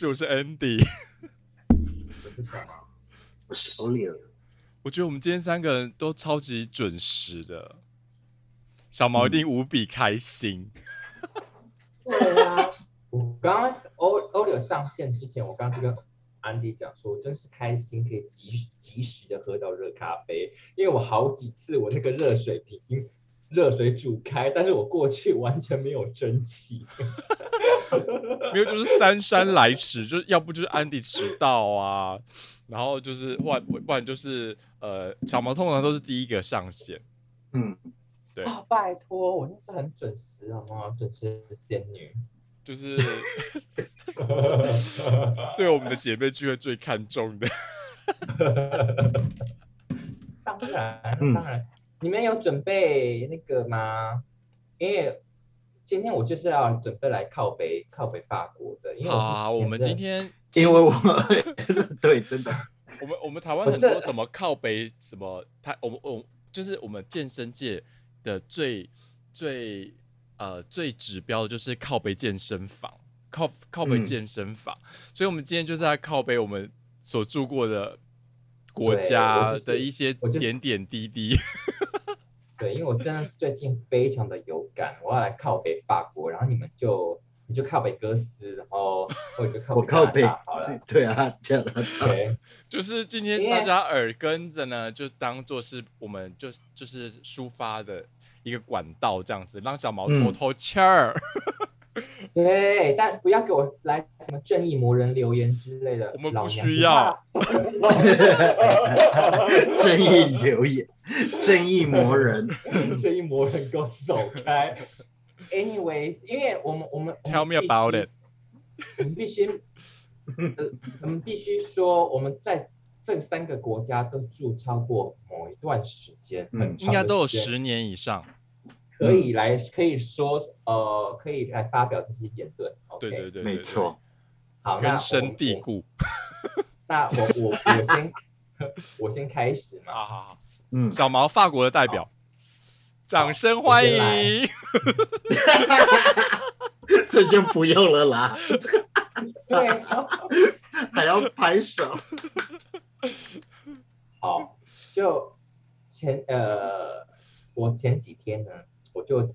事，我是 Andy。我是什么？我是 Olio。我觉得我们今天三个人都超级准时的，小毛一定无比开心。对啊，我刚刚欧欧柳上线之前，我刚刚就跟安迪讲说，我真是开心可以及时及时的喝到热咖啡，因为我好几次我那个热水瓶已经热水煮开，但是我过去完全没有蒸汽。没有，就是姗姗来迟，就是要不就是安迪迟到啊，然后就是不然不然就是呃，小毛通常都是第一个上线。嗯，对，啊，拜托，我那是很准时好吗？准时的仙女。就是 对我们的姐妹聚会最看重的。当然，嗯当然，你们有准备那个吗？因为今天我就是要准备来靠北靠北法国的，因为好我啊，我们今天 因为我 对真的，我们我们台湾很多怎么靠北，什么他我们我就是我们健身界的最最呃最指标的就是靠北健身房，靠靠北嗯健身房，所以我们今天就是在靠北我们所住过的国家的一些点点滴滴。对，因为我真的是最近非常的有感，我要来靠北法国，然后你们就你就靠北哥斯，然后或者就靠北我靠北好了，，对啊，这样啊，对。就是今天大家耳根子呢，就当做是我们就就是抒发的一个管道，这样子让小毛嗯透透气儿。对，但不要给我来什么正义魔人留言之类的，我们不需要。正义留言，正义魔人，正义魔人给我走开。Anyways，因为我们我们 Tell me about it。我们必须，呃，我们必须说我们在这三个国家都住超过某一段时间，应该都有十年以上。可以来可以说呃可以来发表这些言论。对对对，没错，好，根深蒂固。那我我我先 我先开始嘛。好好好，嗯，小毛法国的代表，掌声欢我先来。迎。这就不用了啦，对，还要拍手，好，就前呃，我前几天呢，我就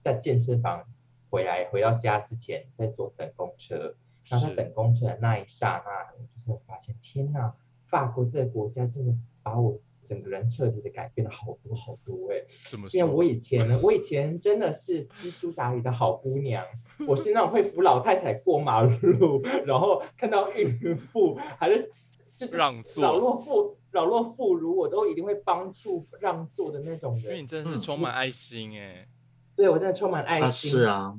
在健身房回来回到家之前，在坐等公车。然后在等公车的那一刹那，我就是发现，天呐，法国这个国家真的把我整个人彻底的改变了好多好多哎、怎么说？因为我以前呢，我以前真的是知书达理的好姑娘，我是那种会扶老太太过马路，然后看到孕妇还是就是让座老弱妇老弱妇孺，我都一定会帮助让座的那种人。因为你真的是充满爱心哎。对我真的充满爱啊心。是。啊，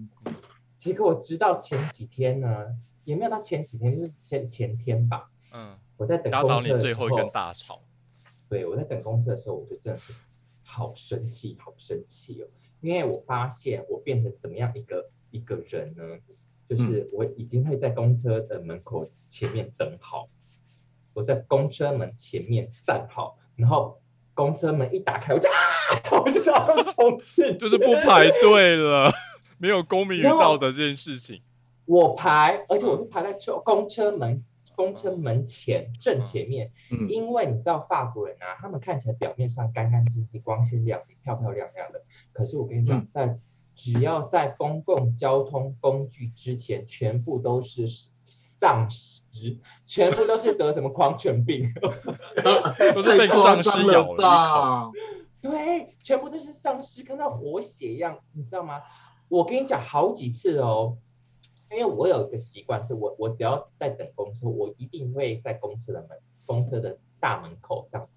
结果我直到前几天呢，也没有到前几天，就是前前天吧，嗯，我在等公车的时最后一根，大吵。对我在等公车的时候，我就真的是好生气，好生气哦！因为我发现我变成什么样一个一个人呢？就是我已经会在公车的门口前面等好，我在公车门前面站好，然后公车门一打开，我就啊，我就要冲进去，就是不排队了，没有公民与道德这件事情。我排，而且我是排在车公车门公车门前正前面，嗯，因为你知道法国人啊，他们看起来表面上干干净净、光鲜亮丽、漂漂亮亮的，可是我跟你讲，在只要在公共交通工具之前，全部都是丧尸，全部都是得什么狂犬病，都是被丧尸咬了。对，全部都是丧尸，看到活血一样，你知道吗？我跟你讲好几次哦，因为我有一个习惯，是我我只要在等公车，我一定会在公车的门公车的大门口这样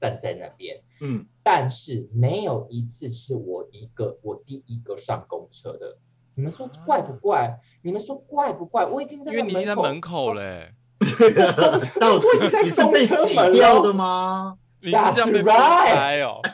站在那边，嗯，但是没有一次是我一个我第一个上公车的。你们说怪不怪？你们说怪不怪？我已经在因为你已经在门口口，嘞，到底我已经在你是被挤掉的吗？你是这样被开哦。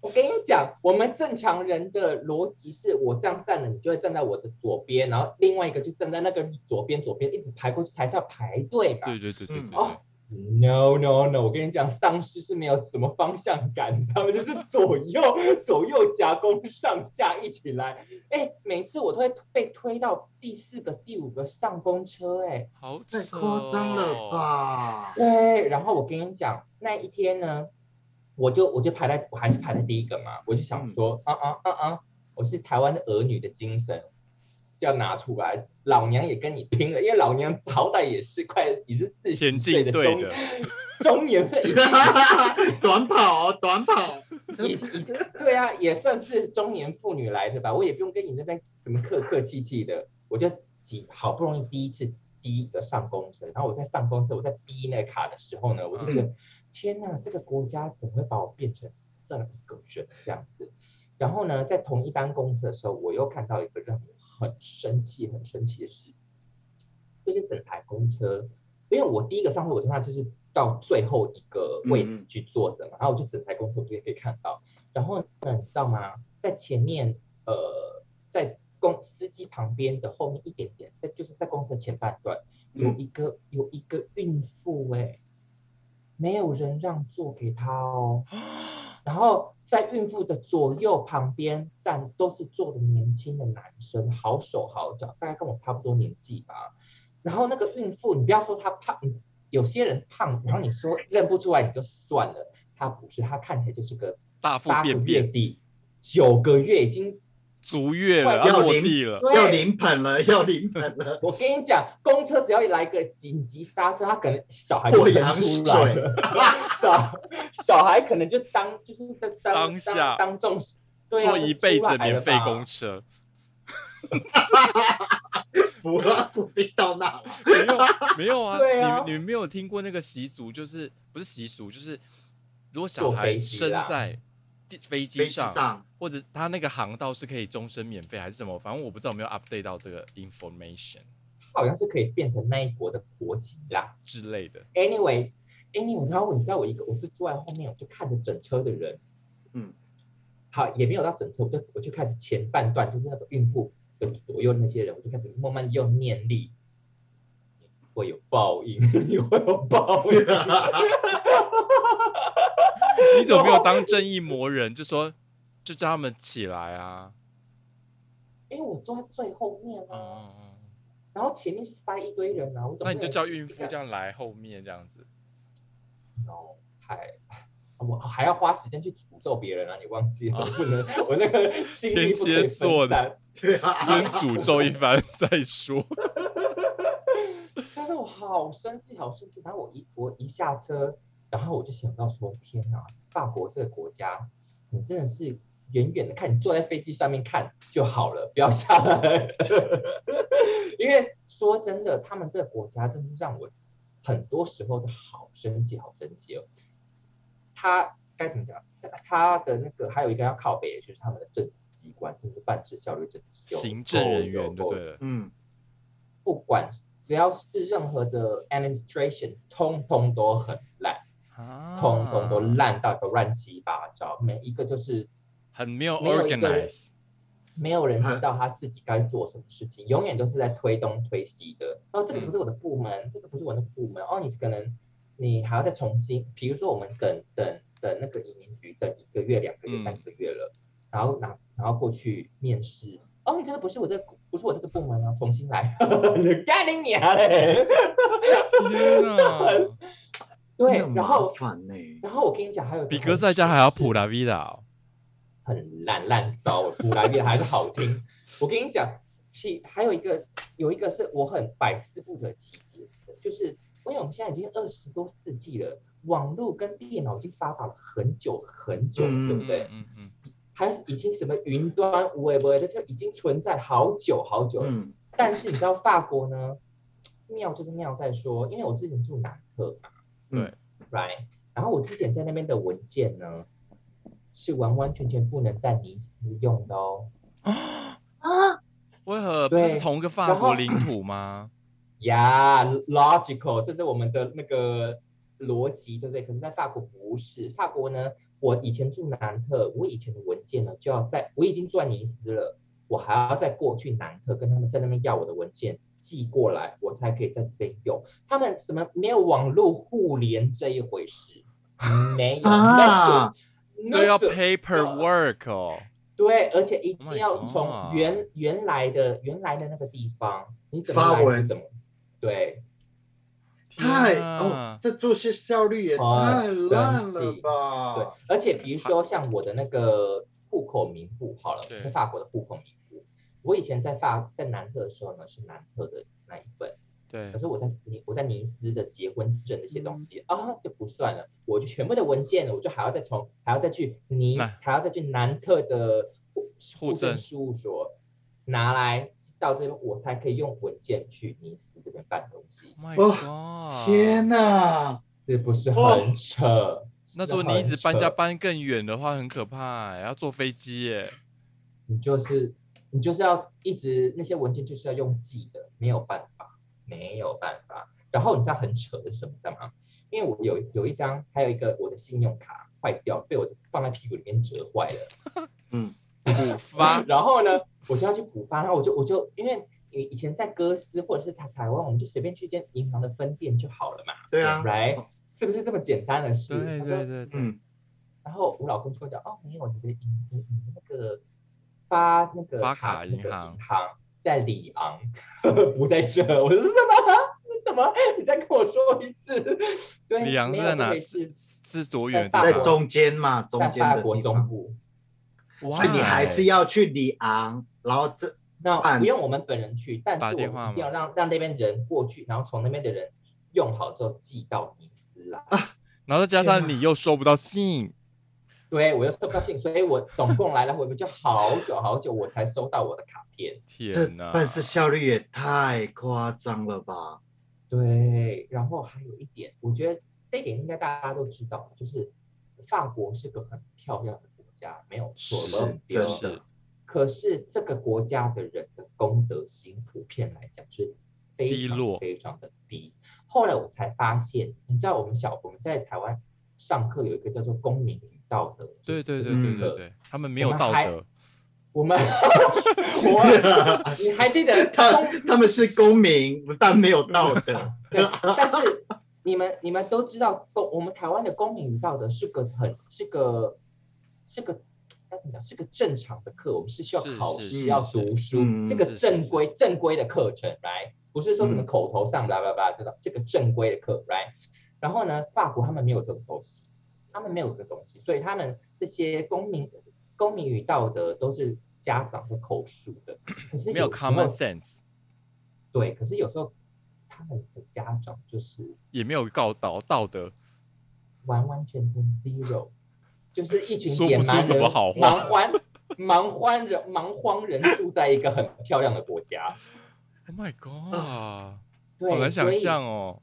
我跟你讲，我们正常人的逻辑是我这样站了，你就会站在我的左边，然后另外一个就站在那个左边，左边一直排过去才叫排队嘛。对对对对对嗯对哦，No no no！我跟你讲，丧尸是没有什么方向感，他们就是左右左右夹攻，上下一起来。哎，每次我都会被推到第四个、第五个上公车，哎，好太夸张了吧？对，然后我跟你讲，那一天呢，我就我就排在，我还是排在第一个嘛，我就想说，啊啊啊啊，我是台湾的儿女的精神。就要拿出来，老娘也跟你拼了，因为老娘好歹也是快也是四十岁的中中年份，短跑短跑，已 已对啊，也算是中年妇女来的吧，我也不用跟你那边什么客客气气的，我就几好不容易第一次第一个上公车，然后我在上公车，我在逼那卡的时候呢，我就觉得天哪，这个国家怎么会把我变成这样一个人？这样子？然后呢，在同一班公车的时候，我又看到一个让我很生气、很生气的事，就是整台公车，因为我第一个上车，我的话就是到最后一个位置去坐着嘛，然后我就整台公车我就可以看到。然后呢，你知道吗？在前面，呃，在公司机旁边的后面一点点，在就是在公车前半段，有一个有一个孕妇，哎，没有人让座给她哦。然后在孕妇的左右旁边站都是坐的年轻的男生，好手好脚，大概跟我差不多年纪吧。然后那个孕妇，你不要说她胖，有些人胖，然后你说认不出来你就算了，她不是，她看起来就是个大腹便便的，九个月已经。足月了，要落地了，要临盆了，要临盆了。我跟你讲，公车只要一来个紧急刹车，他可能小孩就出来。了，小小孩可能就当就是在当下。当众坐一辈子免费公车，不不必到那，没有没有啊，你们你们没有听过那个习俗，就是不是习俗，就是如果小孩生在。飞机上，或者他那个航道是可以终身免费还是什么？反正我不知道有没有 update 到这个 information。好像是可以变成那一国的国籍啦之类的。Anyways，Anyway，然后你知道我一个，我就坐在后面，我就看着整车的人，嗯，好也没有到整车，我就我就开始前半段，就是那个孕妇的左右那些人，我就开始慢慢用念力，会有报应，你会有报应。你怎么没有当正义魔人？就说，就叫他们起来啊！因为我坐在最后面啊，然后前面是塞一堆人啊，我那你就叫孕妇这样来后面这样子。然后还，我还要花时间去诅咒别人啊！你忘记了？不能，我那个天蝎座的，先诅咒一番再说。但是我好生气，好生气！然后我一我一下车。然后我就想到说，天哪，法国这个国家，你真的是远远的看，你坐在飞机上面看就好了，不要下来。因为说真的，他们这个国家真是让我很多时候都好生气，好生气哦。他该怎么讲？他的那个还有一个要靠北，就是他们的政治机关，就是办事效率真的是行政人员，对对？嗯，不管只要是任何的 administration，通通都很烂。通通都烂到都乱七八糟，每一个就是很没有 organize，没有人知道他自己该做什么事情，永远都是在推东推西的。哦，这个不是我的部门，这个不是我的部门。哦，你可能你还要再重新，比如说我们等等等那个移民局等一个月、两个月、三个月了，然后拿然后过去面试。哦，你这个不是我这不是我这个部门啊，重新来，干你娘嘞！对，然后，然后我跟你讲，还有比哥在家还要普拉维达，很烂烂糟，普拉维达还是好听。我跟你讲，是还有一个，有一个是我很百思不得其解的，就是因为我们现在已经二十多世纪了，网络跟电脑已经发达了很久很久，对不对？嗯嗯。还是已经什么云端无为不为的，就已经存在好久好久了。嗯。但是你知道法国呢，妙就是妙在说，因为我之前住南特嘛。对，right。然后我之前在那边的文件呢，是完完全全不能在尼斯用的哦。啊？为何？不是同一个法国领土吗？Yeah，logical，这是我们的那个逻辑，对不对？可是，在法国不是。法国呢，我以前住南特，我以前的文件呢，就要在我已经住在尼斯了，我还要再过去南特跟他们在那边要我的文件，寄过来，我才可以在这边用。他们什么没有网络互联这一回事？没有啊，都要 paperwork 哦。对，而且一定要从原原来的原来的那个地方，你怎么来怎么对。太哦，这做事效率也太烂了吧？对，而且比如说像我的那个户口名簿，好了，在法国的户口名簿，我以前在法在南特的时候呢，是南特的那一份。对，可是我在尼我在尼斯的结婚证那些东西啊就不算了，我就全部的文件，我就还要再从还要再去尼还要再去南特的户户政事务所拿来到这边，我才可以用文件去尼斯这边办东西。哇，天哪，是不是很扯？那如果你一直搬家搬更远的话，很可怕，要坐飞机耶。你就是你就是要一直那些文件就是要用寄的，没有办法。没有办法，然后你知道很扯的是什么？知道吗？因为我有有一张，还有一个我的信用卡坏掉，被我放在屁股里面折坏了。嗯，补 发。然后呢，我就要去补发，然后我就我就因为以以前在哥斯或者是台台湾，我们就随便去一间银行的分店就好了嘛。对啊，right？是不是这么简单的事？对对对，嗯。然后我老公就讲，哦，没有，你的银你你那个发那个发卡银行行。在里昂，不在这。我说什么？怎么？你再跟我说一次。对，里昂在哪？是是多远？在中间嘛，中间的国中部。所以你还是要去里昂，然后这那不用我们本人去，但是我一定要让让那边人过去，然后从那边的人用好之后寄到尼斯来。然后再加上你又收不到信。对，我又收不到信，所以我总共来了回就好久好久，我才收到我的卡片。天哪，办事效率也太夸张了吧？对，然后还有一点，我觉得这一点应该大家都知道，就是法国是个很漂亮的国家，没有错，真的。可是这个国家的人的公德心，普遍来讲是非常非常的低。后来我才发现，你知道我们小我们在台湾上课有一个叫做公民。道德，对对对对对对，他们没有道德。我们，我，你还记得他他们是公民，但没有道德。对，但是 你们你们都知道，公我们台湾的公民与道德是个很是个是个该怎么讲？是个正常的课，我们是需要考试要读书，这个正规正规的课程，right？不是说什么口头上叭叭叭这种这个正规的课，right？然后呢，法国他们没有这种东西。他们没有这个东西，所以他们这些公民、公民与道德都是家长的口述的。可是没有 common sense。对，可是有时候他们的家长就是也没有教导道德，完完全全 zero，就是一群说不出什么好话，蛮欢、蛮欢人、蛮荒人住在一个很漂亮的国家。Oh my god！对，好难想象哦。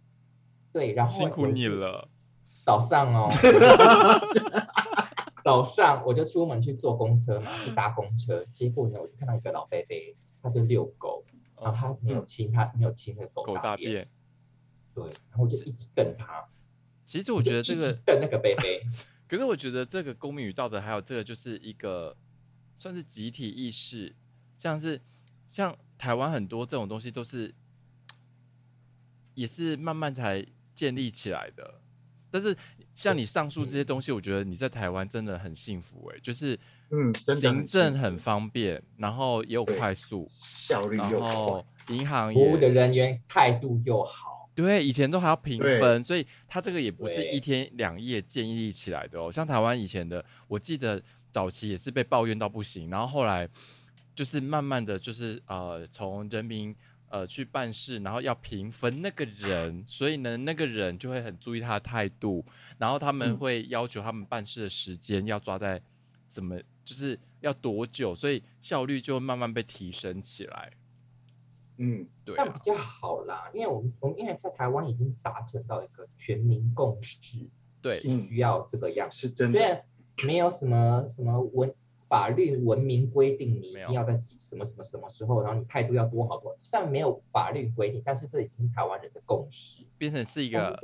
对，然后辛苦你了。早上哦，早上我就出门去坐公车嘛，去搭公车。结果呢，我就看到一个老伯伯，他就遛狗，然后他没有亲，他没有亲那个狗大便。对，然后我就一直瞪他。其实我觉得这个瞪那个贝贝，可是我觉得这个公民与道德，还有这个就是一个算是集体意识，像是像台湾很多这种东西都是也是慢慢才建立起来的。但是像你上述这些东西，我觉得你在台湾真的很幸福哎，就是嗯，行政很方便，然后也有快速效率，然后银行服务的人员态度又好。对，以前都还要评分，所以他这个也不是一天两夜建立起来的哦。像台湾以前的，我记得早期也是被抱怨到不行，然后后来就是慢慢的就是呃，从人民。呃，去办事，然后要评分那个人，所以呢，那个人就会很注意他的态度，然后他们会要求他们办事的时间要抓在怎么，就是要多久，所以效率就慢慢被提升起来。嗯，对，这样比较好啦，因为我们我们因为在台湾已经达成到一个全民共识，对，是需要这个样，是真的，虽然没有什么什么文。法律文明规定你一定要在几什么什么什么时候，然后你态度要多好多，虽然没有法律规定，但是这已经是台湾人的共识，变成是一个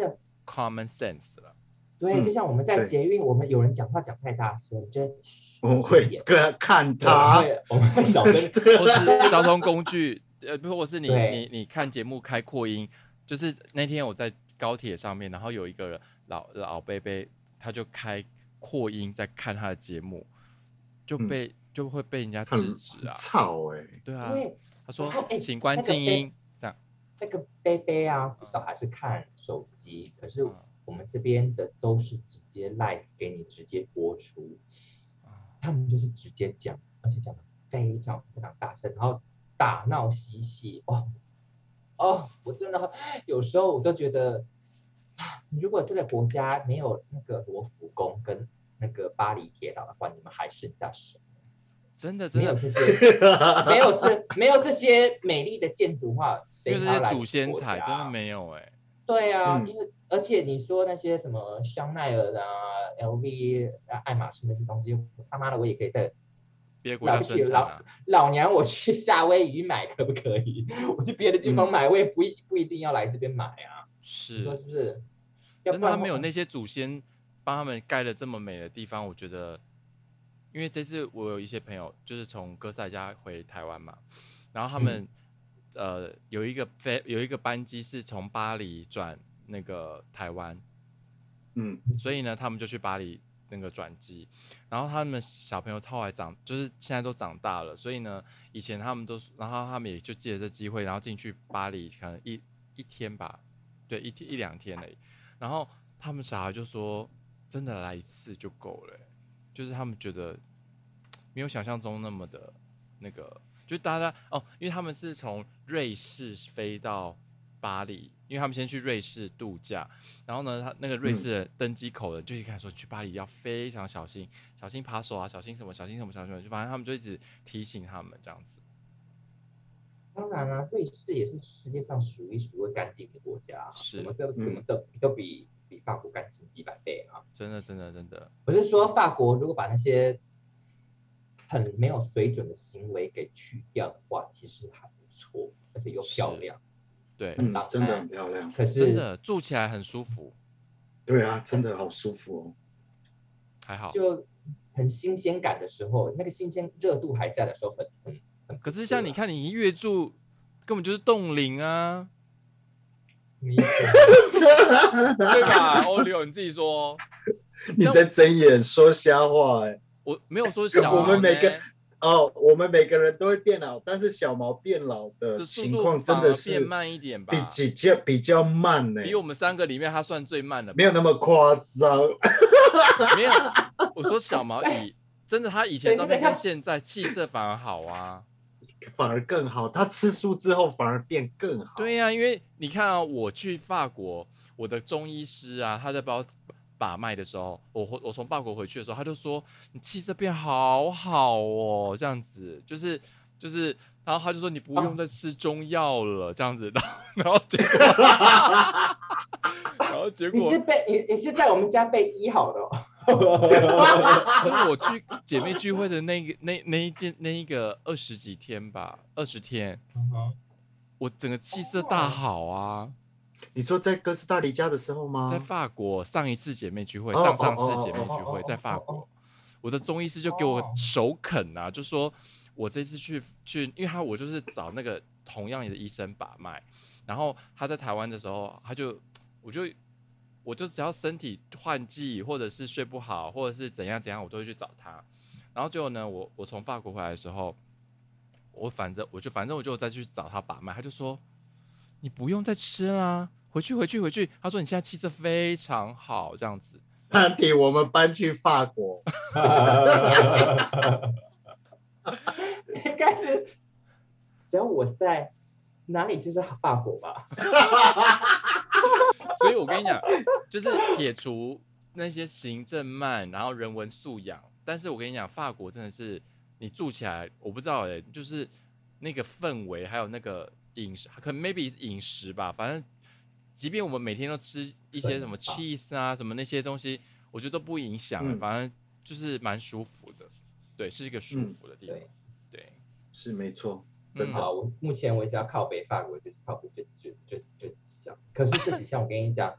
common sense 了。对，就像我们在捷运，我们有人讲话讲太大声，就我们会看他，我们会小声，或是交通工具呃，如果是你你你看节目开扩音，就是那天我在高铁上面，然后有一个老老贝贝，他就开扩音在看他的节目，就被就会被人家制止啊，吵哎，对啊，他说请关静音这样，那个贝贝啊，至少还是看手机，可是我们这边的都是直接 live 给你直接播出，他们就是直接讲，而且讲的非常非常大声，然后。打闹嬉戏哦哦，我真的有时候我都觉得，如果这个国家没有那个罗浮宫跟那个巴黎铁塔的话，你们还剩下什么？真的，没有这些，没有这没有这些美丽的建筑画，没有这些祖先彩，真的没有哎。对啊，因为而且你说那些什么香奈儿啊、LV 啊、爱马仕那些东西，他妈的我也可以在。别国家生产老老娘，我去夏威夷买可不可以？我去别的地方买，我也不一不一定要来这边买啊。是，你说是不是？真的，他没有那些祖先帮他们盖了这么美的地方，我觉得，因为这次我有一些朋友就是从哥斯达加回台湾嘛，然后他们呃有一个飞有一个班机是从巴黎转那个台湾，嗯，所以呢，他们就去巴黎。那个转机，然后他们小朋友后来长，就是现在都长大了，所以呢，以前他们都，然后他们也就借着这机会，然后进去巴黎，可能一一天吧，对，一天一两天嘞，然后他们小孩就说，真的来一次就够了，就是他们觉得 没有想象中那么的那个，就大家哦，因为他们是从瑞士飞到。巴黎，因为他们先去瑞士度假，然后呢，他那个瑞士的登机口的就一开始说去巴黎要非常小心，小心扒手啊，小心什么，小心什么，小心什么，就反正他们就一直提醒他们这样子。当然了，瑞士也是世界上数一数二干净的国家，是，什么都什么都都比比法国干净几百倍啊！真的，真的，真的。我是说，法国如果把那些很没有水准的行为给去掉的话，其实还不错，而且又漂亮。对，嗯，真的很漂亮，可是真的住起来很舒服。对啊，真的好舒服哦。还好，就很新鲜感的时候，那个新鲜热度还在的时候，很很很。可是像你看，你一越住，根本就是冻龄啊。对吧？欧刘，你自己说。你在睁眼说瞎话哎！我没有说小，我们每个。哦，我们每个人都会变老，但是小毛变老的情况真的是变慢一点吧？比比较比较慢呢。比我们三个里面，他算最慢的，没有那么夸张。没有，我说小毛以真的，他以前照片跟现在气色反而好啊，反而更好。他吃素之后反而变更好。对呀，因为你看啊，我去法国，我的中医师啊，他在包。把脉的时候，我我从法国回去的时候，他就说你气色变好好哦，这样子就是就是，然后他就说你不用再吃中药了，这样子，然后然后结果，然后结果你是被你你是在我们家被医好的，就是我去姐妹聚会的那个那那一件那一个二十几天吧，二十天，我整个气色大好啊。你说在哥斯达黎加的时候吗？在法国上一次姐妹聚会，上上次姐妹聚会在法国，我的中医师就给我首肯啊，就说我这次去去，因为他我就是找那个同样的医生把脉，然后他在台湾的时候，他就我就我就只要身体换季或者是睡不好或者是怎样怎样，我都会去找他，然后结果呢，我我从法国回来的时候，我反正我就反正我就再去找他把脉，他就说你不用再吃啦。回去，回去，回去。他说：“你现在气色非常好，这样子。”安迪，我们搬去法国。应该是只要我在哪里就是法国吧。所以我跟你讲，就是撇除那些行政慢，然后人文素养，但是我跟你讲，法国真的是你住起来，我不知道哎，就是那个氛围，还有那个饮食，可能 maybe 饮食吧，反正。即便我们每天都吃一些什么 cheese 啊，什么那些东西，我觉得都不影响，反正就是蛮舒服的。对，是一个舒服的地方。对，是没错，真的。我目前为止要靠北法国，就是靠北就就就这几项。可是这几项我跟你讲，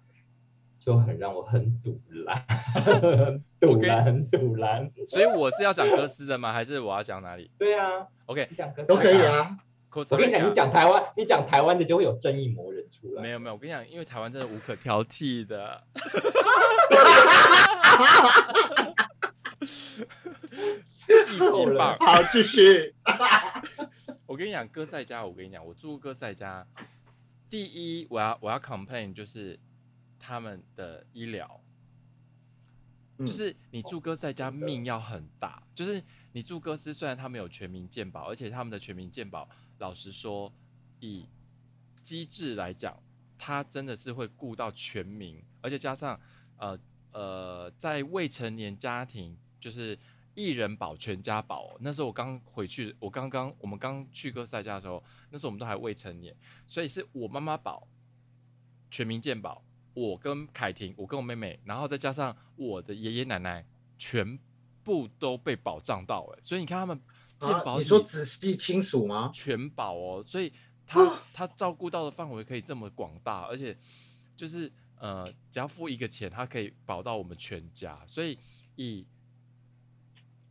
就很让我很堵拦，堵拦，堵拦。所以我是要讲歌斯的吗？还是我要讲哪里？对啊，OK，讲歌都可以啊。我跟你讲，你讲台湾，你讲台湾的就会有正义魔人出来。没有没有，我跟你讲，因为台湾真的无可挑剔的。一级棒，好，继续。我跟你讲，哥在家，我跟你讲，我住哥在家。第一，我要我要 complain 就是他们的医疗，就是你住哥在家命要很大。就是你住哥斯，虽然他们有全民健保，而且他们的全民健保，老实说，以机制来讲，他真的是会顾到全民，而且加上呃呃，在未成年家庭，就是一人保全家保。那时候我刚回去，我刚刚我们刚去哥赛家的时候，那时候我们都还未成年，所以是我妈妈保全民健保，我跟凯婷，我跟我妹妹，然后再加上我的爷爷奶奶，全部都被保障到哎。所以你看他们健保，你说仔细清楚吗？全保哦，所以他他照顾到的范围可以这么广大，而且就是呃，只要付一个钱，他可以保到我们全家，所以以。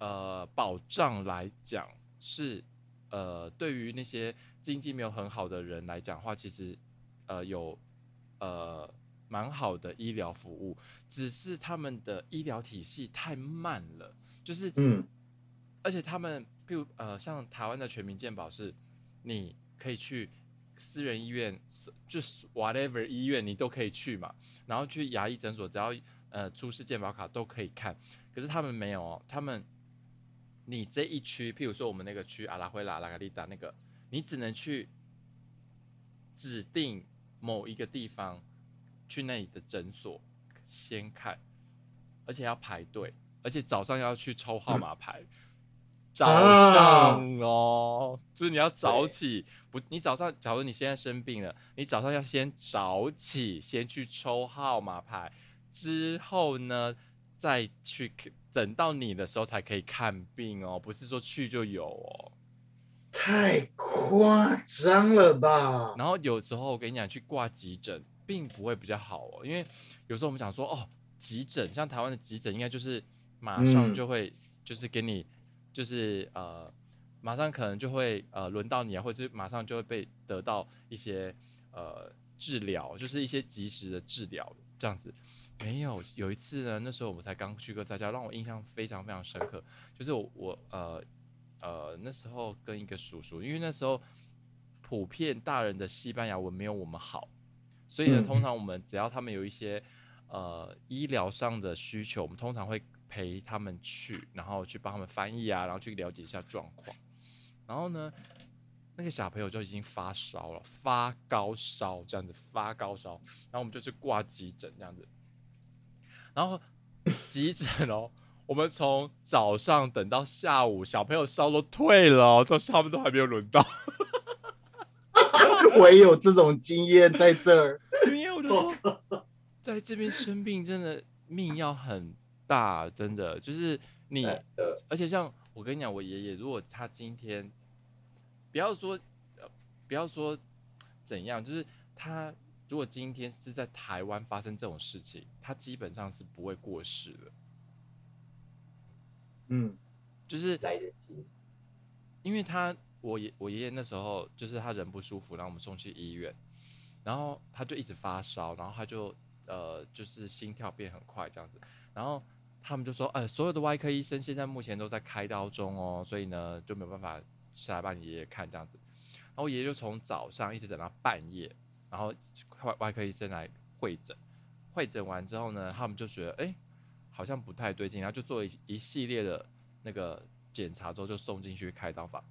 呃，保障来讲是，呃，对于那些经济没有很好的人来讲话，其实，呃，有呃蛮好的医疗服务，只是他们的医疗体系太慢了，就是嗯，而且他们，譬如呃，像台湾的全民健保是，你可以去私人医院，就是 whatever 医院你都可以去嘛，然后去牙医诊所，只要呃出示健保卡都可以看，可是他们没有哦，他们。你这一区，譬如说我们那个区阿拉灰拉拉卡利达那个，你只能去指定某一个地方，去那里的诊所先看，而且要排队，而且早上要去抽号码牌，早上哦，就是你要早起，不，你早上，假如你现在生病了，你早上要先早起，先去抽号码牌，之后呢？再去等到你的时候才可以看病哦，不是说去就有哦，太夸张了吧？然后有时候我跟你讲，去挂急诊并不会比较好哦，因为有时候我们讲说哦，急诊像台湾的急诊应该就是马上就会就是给你就是呃马上可能就会呃轮到你啊，或者是马上就会被得到一些呃治疗，就是一些及时的治疗这样子。没有，有一次呢，那时候我们才刚去过在家，让我印象非常非常深刻。就是我我呃呃那时候跟一个叔叔，因为那时候普遍大人的西班牙文没有我们好，所以呢，通常我们只要他们有一些呃医疗上的需求，我们通常会陪他们去，然后去帮他们翻译啊，然后去了解一下状况。然后呢，那个小朋友就已经发烧了，发高烧这样子，发高烧，然后我们就去挂急诊这样子。然后急诊哦，我们从早上等到下午，小朋友烧都退了，都差不多还没有轮到。我也有这种经验在这儿。因为我就说，在这边生病真的命要很大，真的就是你，而且像我跟你讲，我爷爷如果他今天不要说，不要说怎样，就是他。如果今天是在台湾发生这种事情，他基本上是不会过世的。嗯，就是来得及，因为他我爷我爷爷那时候就是他人不舒服，然后我们送去医院，然后他就一直发烧，然后他就呃就是心跳变很快这样子，然后他们就说，呃，所有的外科医生现在目前都在开刀中哦，所以呢就没有办法下来帮你爷爷看这样子，然后我爷爷就从早上一直等到半夜。然后外外科医生来会诊，会诊完之后呢，他们就觉得哎，好像不太对劲，然后就做一一系列的那个检查之后，就送进去开刀房。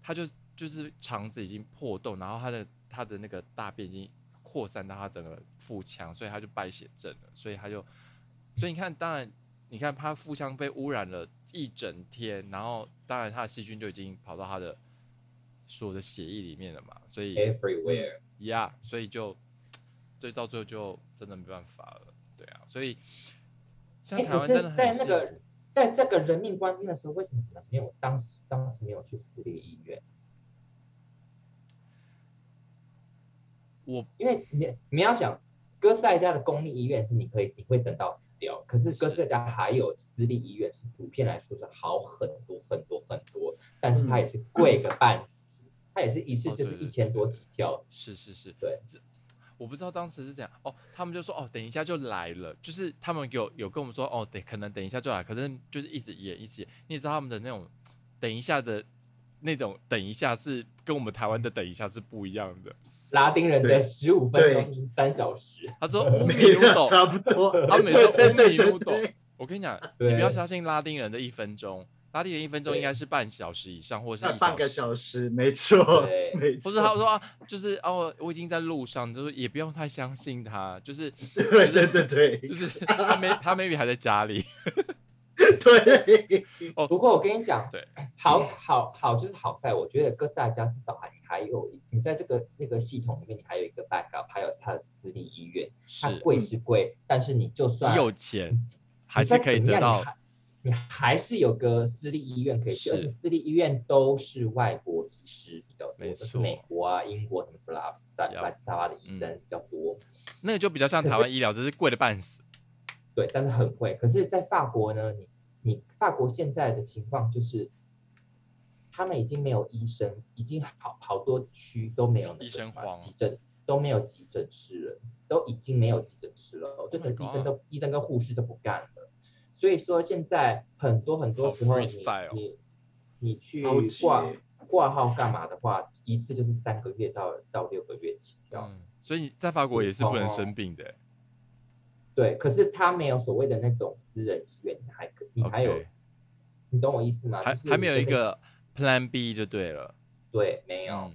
他就就是肠子已经破洞，然后他的他的那个大便已经扩散到他整个腹腔，所以他就败血症了。所以他就，所以你看，当然你看他腹腔被污染了一整天，然后当然他的细菌就已经跑到他的所有的协议里面了嘛，所以 everywhere。呀，所以就，所以到最后就真的没办法了，对啊，所以像台湾真的在那个在这个人命关天的时候，为什么没有当时当时没有去私立医院？我因为你你要想，哥斯达家的公立医院是你可以你会等到死掉，可是哥斯达家还有私立医院是普遍来说是好很多很多很多，但是它也是贵个半死。它也是一次就是一千多起跳。是是是，对。我不知道当时是这样哦，他们就说哦，等一下就来了，就是他们有有跟我们说哦，等可能等一下就来，可是就是一直演一直演，你知道他们的那种等一下的那种等一下是跟我们台湾的等一下是不一样的。拉丁人的十五分钟就是三小时。他说 五米五走差不多，他每说五米五走。我跟你讲，你不要相信拉丁人的一分钟。拉丁人一分钟应该是半小时以上，或者是半个小时，没错，没错。或者他说啊，就是哦，我已经在路上，就是也不用太相信他，就是对对对对，就是他没 他 maybe 还在家里。对，哦，不过我跟你讲，对，好好好，就是好在我觉得哥斯达加至少还还有你在这个那个系统里面，你还有一个 backup，还有他的私立医院，它贵是贵，但是你就算你有钱，还是可以得到。你还是有个私立医院可以去，而且私立医院都是外国医师比较多，美国啊、英国什么布拉在来沙巴的医生比较多。那个就比较像台湾医疗，只是贵的半死。对，但是很贵。可是，在法国呢，你你法国现在的情况就是，他们已经没有医生，已经好好多区都没有医生荒，急诊都没有急诊室了，都已经没有急诊室了，对的医生都医生跟护士都不干了。所以说，现在很多很多时候，你你你去挂挂号干嘛的话，一次就是三个月到到六个月起跳。所以在法国也是不能生病的。对，可是他没有所谓的那种私人医院，还可你还有，你懂我意思吗？还还没有一个 Plan B 就对了。对，没有。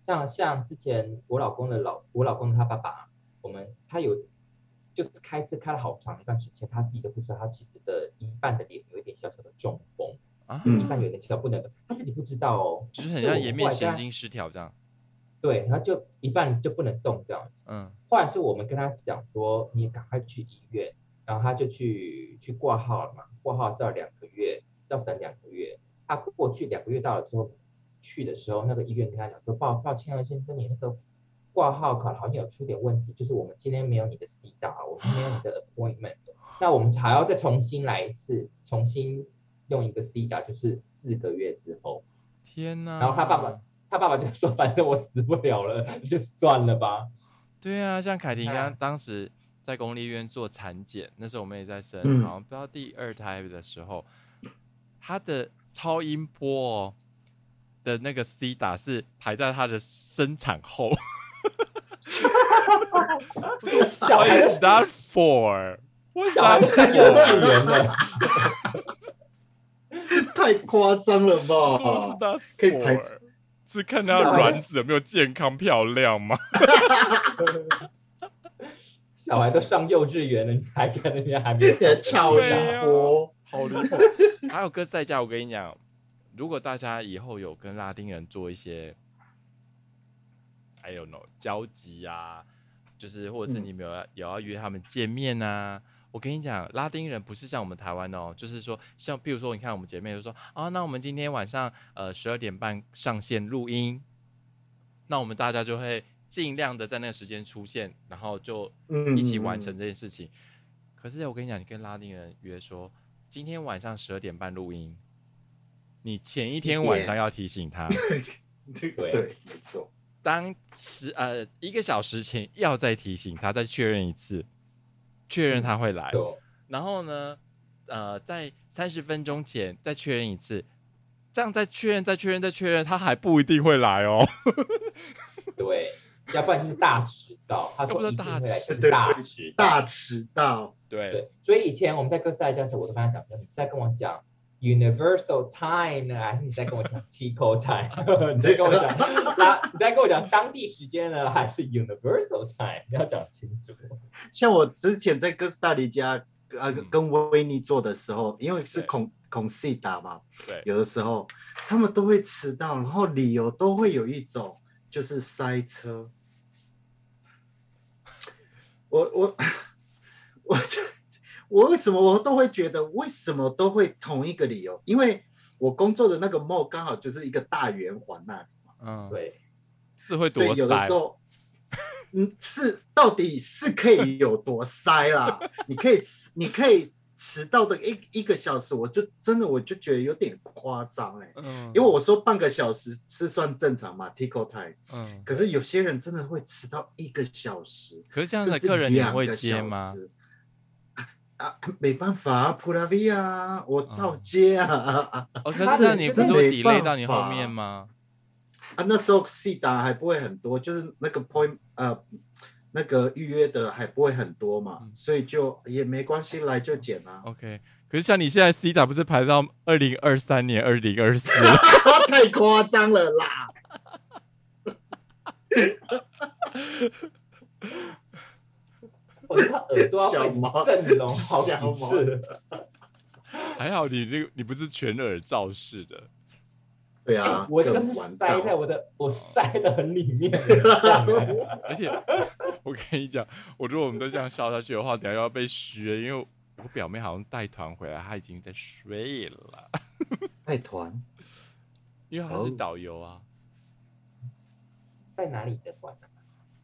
像像之前我老公的老我老公他爸爸，我们他有。就是开车开了好长一段时间，他自己都不知道，他其实的一半的脸有一点小小的中风啊，一半有点小不能动，他自己不知道哦，就是很像颜面神经失调这样。对，然后就一半就不能动这样。嗯，后来是我们跟他讲说，你赶快去医院，然后他就去去挂号了嘛，挂号要两个月，要等两个月。他过去两个月到了之后，去的时候那个医院跟他讲说，抱抱歉啊，先生，你那个。挂号卡好像有出点问题，就是我们今天没有你的 C 打，我们没有你的 appointment，那我们还要再重新来一次，重新用一个 C 打，就是四个月之后。天哪！然后他爸爸，他爸爸就说，反正我死不了了，就算了吧。对啊，像凯婷刚当时在公立医院做产检，那时候我们也在生，好像不知道第二胎的时候，他的超音波的那个 C 打是排在他的生产后。What is that for？我想看幼稚园的，太夸张了吧？可以排是看他卵子有没有健康漂亮吗？小孩都上幼稚园了，你还看那边还没有超音波，好离谱！还有哥在家，我跟你讲，如果大家以后有跟拉丁人做一些。还有 no 交集啊，就是或者是你没有也要约他们见面啊？我跟你讲，拉丁人不是像我们台湾哦，就是说像比如说，你看我们姐妹就说啊，那我们今天晚上呃十二点半上线录音，那我们大家就会尽量的在那个时间出现，然后就一起完成这件事情。可是我跟你讲，你跟拉丁人约说今天晚上十二点半录音，你前一天晚上要提醒他，对对，没错。当时呃一个小时前要再提醒他，再确认一次，确认他会来。然后呢，呃，在三十分钟前再确认一次，这样再确认、再确认、再确认，他还不一定会来哦。对，要不然就是大迟到。他说大迟大迟大迟到。对对，所以以前我们在哥斯达加时，我都跟他讲说，你在跟我讲。Universal time 呢？还是你在跟我讲 Tico time？你在跟我讲啊？你在跟我讲当地时间呢？还是 Universal time？你要讲清楚。像我之前在哥斯达黎加呃跟维尼做的时候，因为是孔孔西达嘛，对，有的时候他们都会迟到，然后理由都会有一种就是塞车。我我我就。我为什么我都会觉得为什么都会同一个理由？因为我工作的那个 mall 刚好就是一个大圆环那里嘛。嗯，对，是会多塞。有的时候，嗯，是到底是可以有多塞啦？你可以，你可以迟到的一一个小时，我就真的我就觉得有点夸张哎，嗯，因为我说半个小时是算正常嘛，tickle time，嗯，可是有些人真的会迟到一个小时，可是这样的客人你会接吗？啊，没办法，普拉维亚，我照接啊。哦，可是你不是说 delay 到你后面吗？啊，那时候 C 打还不会很多，就是那个 point 呃，那个预约的还不会很多嘛，所以就也没关系，来就剪啊。OK，可是像你现在 C 打不是排到二零二三年、二零二四，太夸张了啦。我他耳朵要被震聋好几次，还好你那个你不是全耳罩式的，对啊，我这个是塞在我的，我塞的很里面，而且我跟你讲，我如果我们都这样笑下去的话，等下又要被削，因为我表妹好像带团回来，她已经在睡了。带团？因为她是导游啊。在哪里的团啊？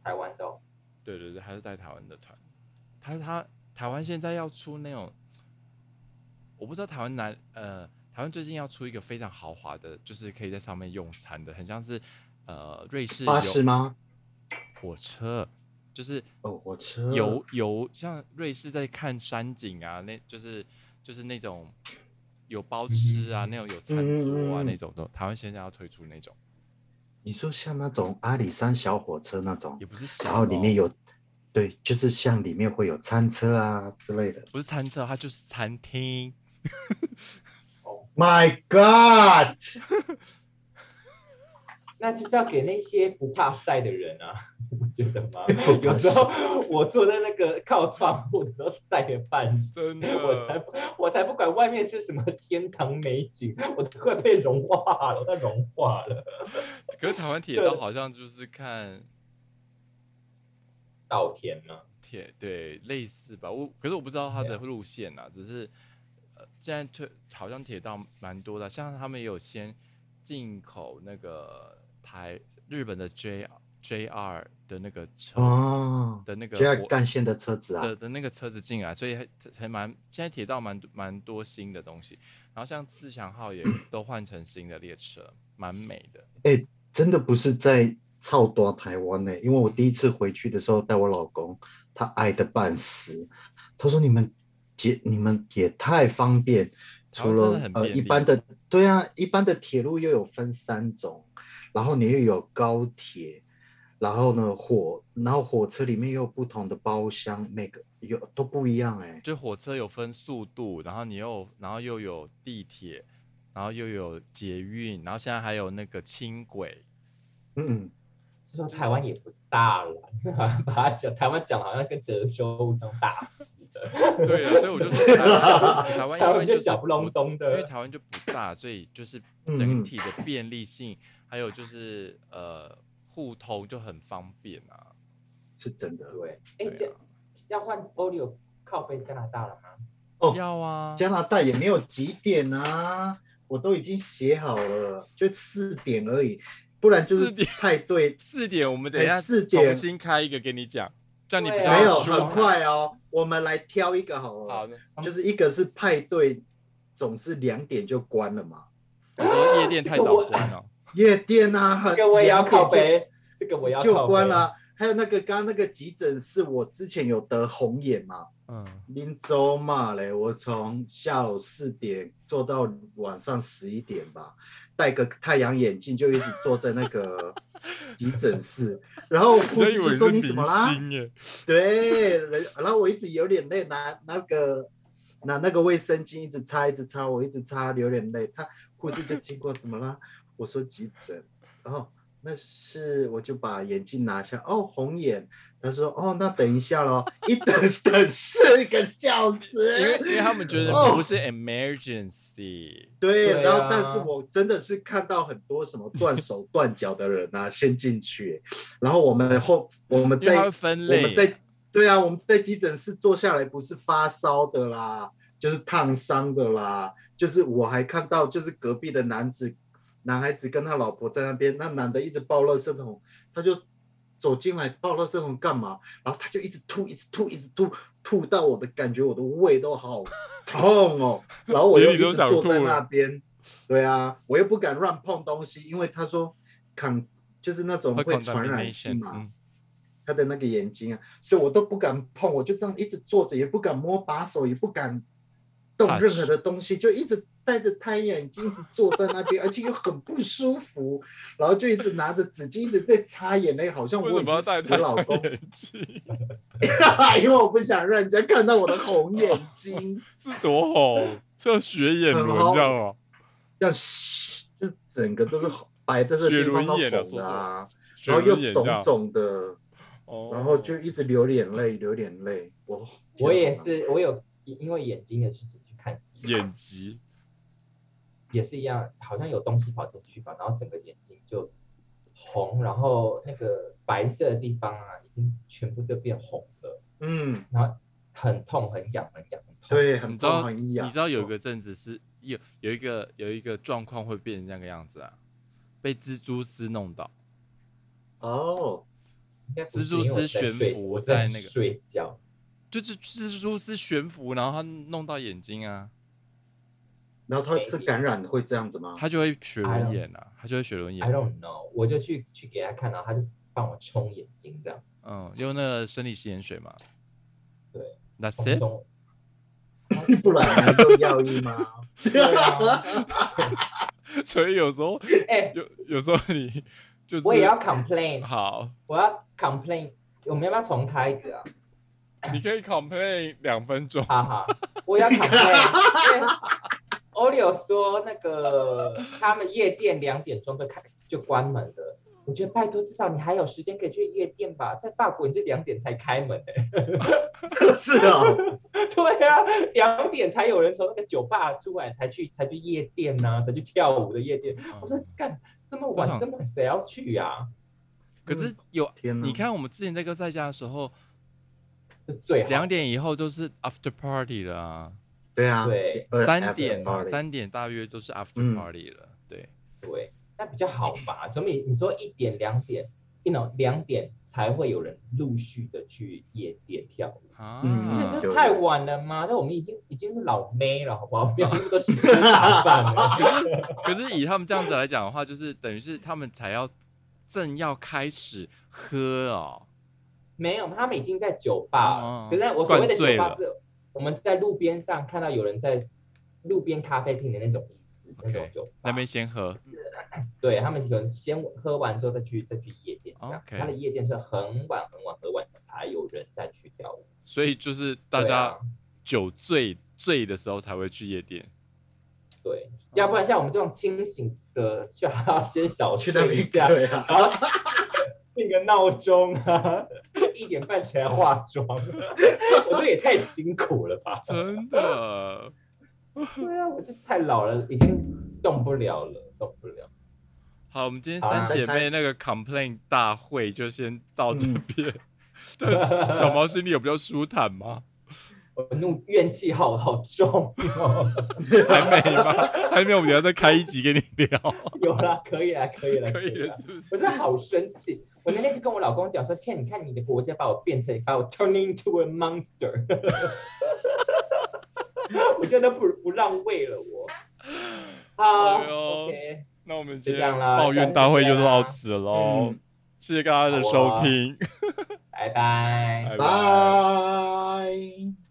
台湾的。对对对，她是带台湾的团。他他台湾现在要出那种，我不知道台湾南呃台湾最近要出一个非常豪华的，就是可以在上面用餐的，很像是呃瑞士巴士吗？火车就是哦火车游游像瑞士在看山景啊，那就是就是那种有包吃啊，那种有餐桌啊那种的，台湾现在要推出那种。你说像那种阿里山小火车那种，也不是，然后里面有。对，就是像里面会有餐车啊之类的，不是餐车，它就是餐厅。oh My God！那就是要给那些不怕晒的人啊，你不觉得吗？有时候我坐在那个靠窗户的都晒的半死，我才我才不管外面是什么天堂美景，我都快被融化了，都融化了。可是台湾铁道好像就是看。稻田吗？铁对类似吧，我可是我不知道它的路线啊，只是呃，现在推好像铁道蛮多的，像他们也有先进口那个台日本的 J J R 的那个车哦的那个 J R 干线的车子啊的的那个车子进来，所以还还蛮现在铁道蛮蛮多新的东西，然后像自强号也都换成新的列车，蛮美的。哎，真的不是在。超多台湾呢，因为我第一次回去的时候带我老公，他爱的半死。他说：“你们也你们也太方便，除了呃一般的，对啊，一般的铁路又有分三种，然后你又有高铁，然后呢火，然后火车里面又有不同的包厢，每个有都不一样哎。就火车有分速度，然后你又然后又有地铁，然后又有捷运，然后现在还有那个轻轨，嗯。”说台湾也不大了，把它讲台湾讲好像跟德州一样大似的。对啊，所以我就说台湾台湾就小不隆咚的，因为台湾就不大，所以就是整体的便利性，还有就是呃互通就很方便啊。是真的，对。哎，这要换欧里有靠飞加拿大了吗？哦，要啊。加拿大也没有几点啊，我都已经写好了，就四点而已。不然就是派对 四点，我们等下四点重新开一个给你讲，这样你比较没有很快哦。我们来挑一个好了，好的，就是一个是派对，总是两点就关了嘛。夜店太早关了，夜店啊，这个我也要靠背，这个我要就关了。还有那个刚刚那个急诊室，我之前有得红眼嘛。嗯，林州嘛嘞，我从下午四点做到晚上十一点吧，戴个太阳眼镜就一直坐在那个 急诊室，然后护士就说你怎么啦？对，然后我一直有点累，拿那个拿那个卫生巾一直擦一直擦，我一直擦流眼泪，他护士就经过怎么啦？我说急诊，然后。那是我就把眼镜拿下哦，红眼。他说哦，那等一下咯，一等等四个小时，因为因为他们觉得不是 emergency。对，然后但是我真的是看到很多什么断手 断脚的人啊，先进去，然后我们后我们在我们在对啊，我们在急诊室坐下来，不是发烧的啦，就是烫伤的啦，就是我还看到就是隔壁的男子。男孩子跟他老婆在那边，那男的一直抱垃圾桶，他就走进来抱垃圾桶干嘛？然后他就一直吐，一直吐，一直吐，吐到我的感觉，我的胃都好痛哦。然后我又一直坐在那边，对啊，我又不敢乱碰东西，因为他说抗就是那种会传染性嘛，他的那个眼睛啊，所以我都不敢碰，我就这样一直坐着，也不敢摸把手，也不敢动任何的东西，就一直。戴着太阳眼镜，一直坐在那边，而且又很不舒服，然后就一直拿着纸巾，一直在擦眼泪，好像我已经死老公。因为我不想让人家看到我的红眼睛，是多红，像血眼轮一样哦，像就整个都是白的，是地方都红啊，然后又肿肿的，然后就一直流眼泪，流眼泪。我我也是，我有因为眼睛的事情去看眼疾。也是一样，好像有东西跑进去吧，然后整个眼睛就红，然后那个白色的地方啊，已经全部都变红了。嗯，然后很痛，很痒，很痒，很痛。对，很痛，很痒。你知道有一个阵子是有有一个有一个状况会变成那个样子啊，被蜘蛛丝弄到。哦，蜘蛛丝悬浮在那个睡觉，就是蜘蛛丝悬浮，然后它弄到眼睛啊。然后他是感染会这样子吗？他就会血轮眼啊，他就会血轮眼。I don't know，我就去去给他看，然后他就帮我冲眼睛这样。嗯，用那个生理食盐水嘛。对，That's it。不然还用药医吗？所以有时候，哎，有有时候你就我也要 complain。好，我要 complain。我们要不要重开一个？你可以 complain 两分钟。哈哈，我要 complain。欧里有说那个他们夜店两点钟就开就关门了，我觉得拜托至少你还有时间可以去夜店吧，在法国你这两点才开门哎，是啊，对啊，两点才有人从那个酒吧出来才去才去夜店呐，才去跳舞的夜店。我说干这么晚这么晚谁要去呀？可是有天你看我们之前在哥在家的时候，最两点以后都是 after party 了。对啊，对，三点嘛，三点大约都是 after party 了，对，对，那比较好吧？总比你说一点两点，一种两点才会有人陆续的去夜店跳舞啊？嗯，这太晚了吗？那我们已经已经是老妹了，好不好？不要那么多时间打扮了。可是以他们这样子来讲的话，就是等于是他们才要正要开始喝哦。没有，他们已经在酒吧，可是我所谓的酒吧是。我们在路边上看到有人在路边咖啡厅的那种意思，那种酒那边先喝，对他们可能先喝完之后再去再去夜店。OK，他的夜店是很晚很晚喝完才有人再去跳舞，所以就是大家酒醉醉的时候才会去夜店。对，要不然像我们这种清醒的，需要先小睡一下，然后 定个闹钟啊。一点半起来化妆，我说也太辛苦了吧！真的，对啊，我就太老了，已经动不了了，动不了。好，我们今天三姐妹那个 complain 大会就先到这边。对，小毛心里有比较舒坦吗？我怒怨气好好重哦，还没吧？还没有，我们要再开一集给你聊。有啦，可以啦，可以了，可以了，是不是？我真的好生气。我那天就跟我老公讲说：“天，你看你的国家把我变成，把我 turning to a monster。”我真的不不让位了，我。好，OK，那我们今天抱怨大会就到此喽。谢谢大家的收听，拜拜，拜拜。